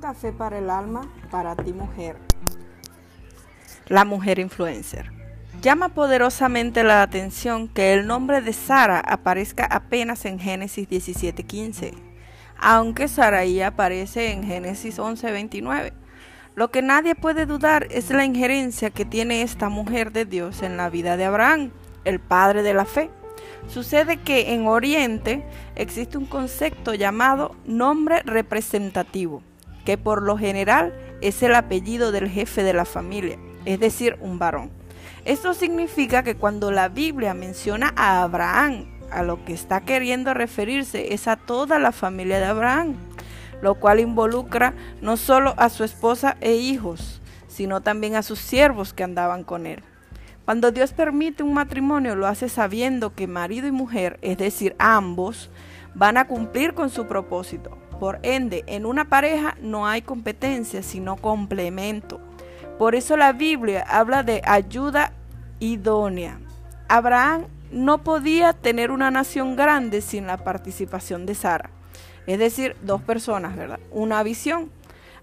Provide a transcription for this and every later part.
Café para el alma, para ti mujer. La mujer influencer. Llama poderosamente la atención que el nombre de Sara aparezca apenas en Génesis 17:15, aunque Saraí aparece en Génesis 11:29. Lo que nadie puede dudar es la injerencia que tiene esta mujer de Dios en la vida de Abraham, el padre de la fe. Sucede que en Oriente existe un concepto llamado nombre representativo, que por lo general es el apellido del jefe de la familia, es decir, un varón. Esto significa que cuando la Biblia menciona a Abraham, a lo que está queriendo referirse es a toda la familia de Abraham lo cual involucra no solo a su esposa e hijos, sino también a sus siervos que andaban con él. Cuando Dios permite un matrimonio, lo hace sabiendo que marido y mujer, es decir, ambos, van a cumplir con su propósito. Por ende, en una pareja no hay competencia, sino complemento. Por eso la Biblia habla de ayuda idónea. Abraham no podía tener una nación grande sin la participación de Sara. Es decir, dos personas, ¿verdad? Una visión.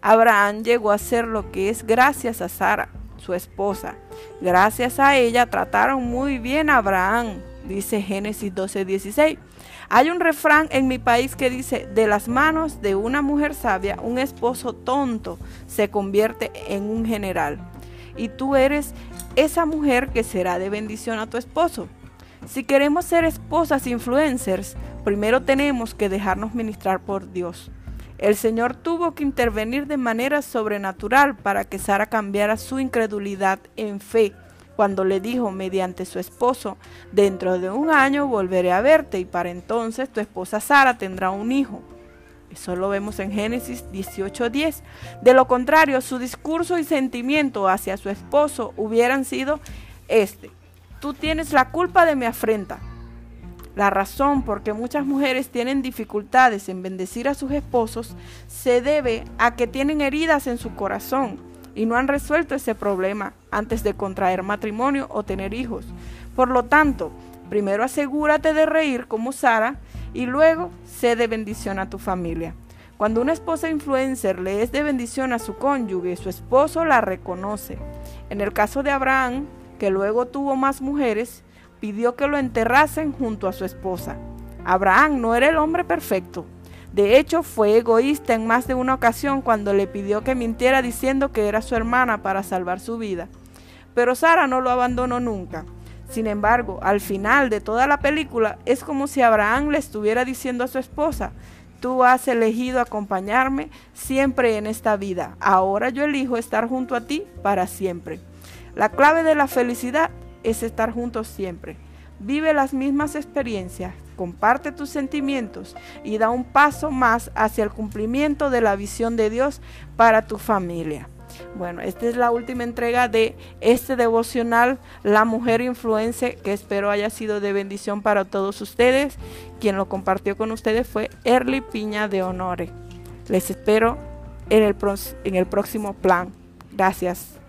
Abraham llegó a ser lo que es gracias a Sara, su esposa. Gracias a ella trataron muy bien a Abraham, dice Génesis 12:16. Hay un refrán en mi país que dice, de las manos de una mujer sabia, un esposo tonto se convierte en un general. Y tú eres esa mujer que será de bendición a tu esposo. Si queremos ser esposas influencers, primero tenemos que dejarnos ministrar por Dios. El Señor tuvo que intervenir de manera sobrenatural para que Sara cambiara su incredulidad en fe cuando le dijo mediante su esposo, dentro de un año volveré a verte y para entonces tu esposa Sara tendrá un hijo. Eso lo vemos en Génesis 18:10. De lo contrario, su discurso y sentimiento hacia su esposo hubieran sido este tú tienes la culpa de mi afrenta. La razón por que muchas mujeres tienen dificultades en bendecir a sus esposos se debe a que tienen heridas en su corazón y no han resuelto ese problema antes de contraer matrimonio o tener hijos. Por lo tanto, primero asegúrate de reír como Sara y luego sé de bendición a tu familia. Cuando una esposa influencer le es de bendición a su cónyuge, su esposo la reconoce. En el caso de Abraham, que luego tuvo más mujeres, pidió que lo enterrasen junto a su esposa. Abraham no era el hombre perfecto. De hecho, fue egoísta en más de una ocasión cuando le pidió que mintiera diciendo que era su hermana para salvar su vida. Pero Sara no lo abandonó nunca. Sin embargo, al final de toda la película es como si Abraham le estuviera diciendo a su esposa, tú has elegido acompañarme siempre en esta vida, ahora yo elijo estar junto a ti para siempre. La clave de la felicidad es estar juntos siempre. Vive las mismas experiencias, comparte tus sentimientos y da un paso más hacia el cumplimiento de la visión de Dios para tu familia. Bueno, esta es la última entrega de este devocional, La Mujer Influence, que espero haya sido de bendición para todos ustedes. Quien lo compartió con ustedes fue Erly Piña de Honore. Les espero en el, en el próximo plan. Gracias.